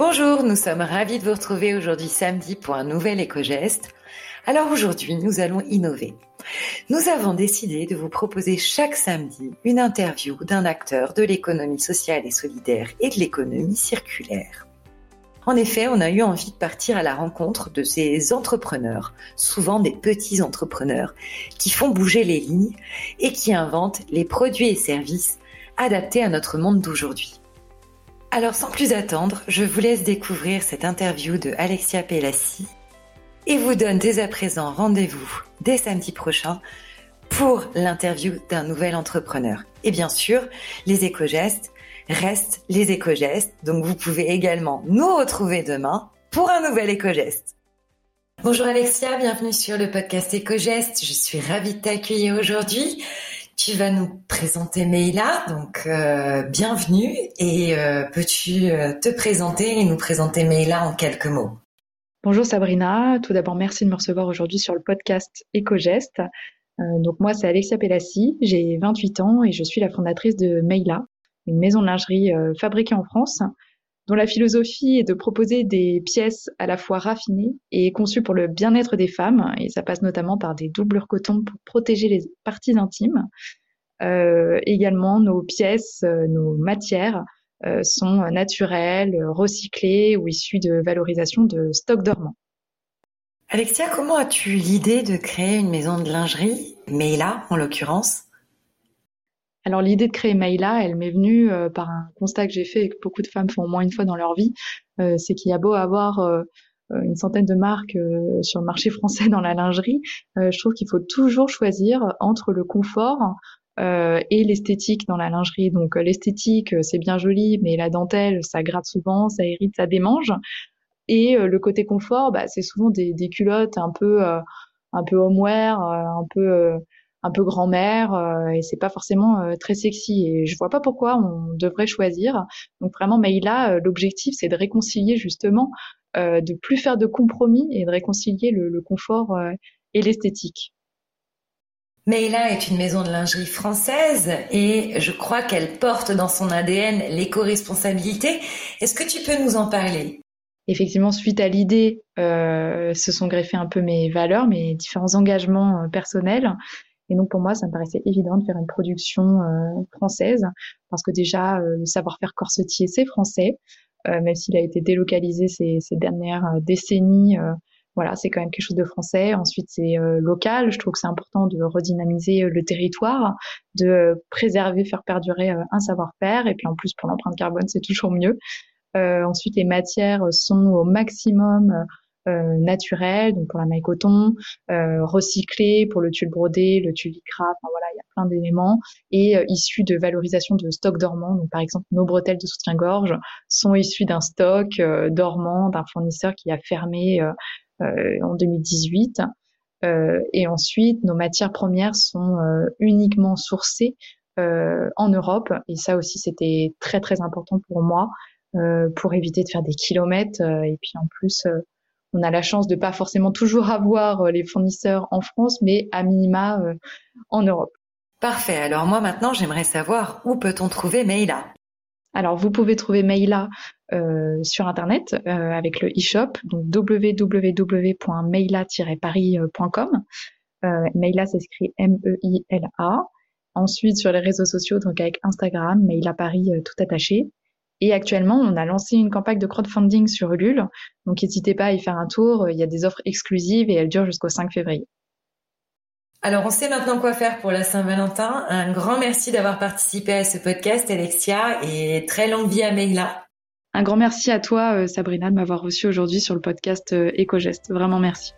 Bonjour, nous sommes ravis de vous retrouver aujourd'hui samedi pour un nouvel éco-geste. Alors aujourd'hui, nous allons innover. Nous avons décidé de vous proposer chaque samedi une interview d'un acteur de l'économie sociale et solidaire et de l'économie circulaire. En effet, on a eu envie de partir à la rencontre de ces entrepreneurs, souvent des petits entrepreneurs, qui font bouger les lignes et qui inventent les produits et services adaptés à notre monde d'aujourd'hui. Alors sans plus attendre, je vous laisse découvrir cette interview de Alexia Pelassi et vous donne dès à présent rendez-vous dès samedi prochain pour l'interview d'un nouvel entrepreneur. Et bien sûr, les éco-gestes restent les éco-gestes, donc vous pouvez également nous retrouver demain pour un nouvel éco-geste. Bonjour Alexia, bienvenue sur le podcast Éco-Geste. Je suis ravie de t'accueillir aujourd'hui. Tu vas nous présenter Meila, donc euh, bienvenue et euh, peux-tu euh, te présenter et nous présenter Meila en quelques mots? Bonjour Sabrina, tout d'abord merci de me recevoir aujourd'hui sur le podcast EcoGest. donc moi c'est Alexia Pelassi, j'ai 28 ans et je suis la fondatrice de Meila, une maison de lingerie fabriquée en France dont la philosophie est de proposer des pièces à la fois raffinées et conçues pour le bien-être des femmes, et ça passe notamment par des doublures coton pour protéger les parties intimes. Euh, également, nos pièces, euh, nos matières euh, sont naturelles, recyclées ou issues de valorisation de stocks dormants. Alexia, comment as-tu l'idée de créer une maison de lingerie, Meila en l'occurrence? Alors l'idée de créer Maïla, elle m'est venue euh, par un constat que j'ai fait et que beaucoup de femmes font au moins une fois dans leur vie, euh, c'est qu'il y a beau avoir euh, une centaine de marques sur le marché français dans la lingerie, je trouve qu'il faut toujours choisir entre le confort et l'esthétique dans la lingerie. Donc l'esthétique, c'est bien joli, mais la dentelle, ça gratte souvent, ça irrite, ça démange. Et le côté confort, bah, c'est souvent des, des, culottes un peu, un peu homeware, un peu un peu grand-mère euh, et c'est pas forcément euh, très sexy et je vois pas pourquoi on devrait choisir. Donc vraiment Maïla, euh, l'objectif c'est de réconcilier justement, de plus faire de compromis et de réconcilier le, confort et l'esthétique. Maïla est une maison de lingerie française et je crois qu'elle porte dans son ADN l'éco-responsabilité. Est-ce que tu peux nous en parler? Effectivement, suite à l'idée, se sont greffés un peu mes valeurs, mes différents engagements personnels. Et donc pour moi, ça me paraissait évident de faire une production euh, française parce que déjà euh, le savoir-faire corsetier c'est français, euh, même s'il a été délocalisé ces, ces dernières décennies. voilà, c'est quand même quelque chose de français. Ensuite, c'est local. Je trouve que c'est important de redynamiser le territoire, de préserver, faire perdurer un savoir-faire. Et puis en plus, pour l'empreinte carbone, c'est toujours mieux. ensuite, les matières sont au maximum euh, donc pour la maille coton, euh, pour le tulle brodé, le tulle lycra, enfin voilà, il y a plein d'éléments, et euh, issus de valorisation de stock dormant. Donc par exemple, nos bretelles de soutien-gorge sont issues d'un stock euh, dormant d'un fournisseur qui a fermé en 2018. et ensuite, nos matières premières sont uniquement sourcées en Europe, et ça aussi c'était très très important pour moi. pour éviter de faire des kilomètres et puis en plus on a la chance de pas forcément toujours avoir euh, les fournisseurs en France, mais à minima euh, en Europe. Parfait. Alors moi maintenant, j'aimerais savoir où peut-on trouver Maila Alors vous pouvez trouver Maila euh, sur internet avec le e-shop, donc www.maila-paris.com. Euh, Maila s'écrit M-E-I-L-A. Ensuite sur les réseaux sociaux, donc avec Instagram, Maila Paris tout attaché. Et actuellement, on a lancé une campagne de crowdfunding sur Ulule. Donc, n'hésitez pas à y faire un tour. Il y a des offres exclusives et elles durent jusqu'au 5 février. Alors, on sait maintenant quoi faire pour la Saint-Valentin. Un grand merci d'avoir participé à ce podcast, Alexia, et très longue vie à Meila. Un grand merci à toi, euh, Sabrina, de m'avoir reçu aujourd'hui sur le podcast euh, EcoGest. Vraiment merci.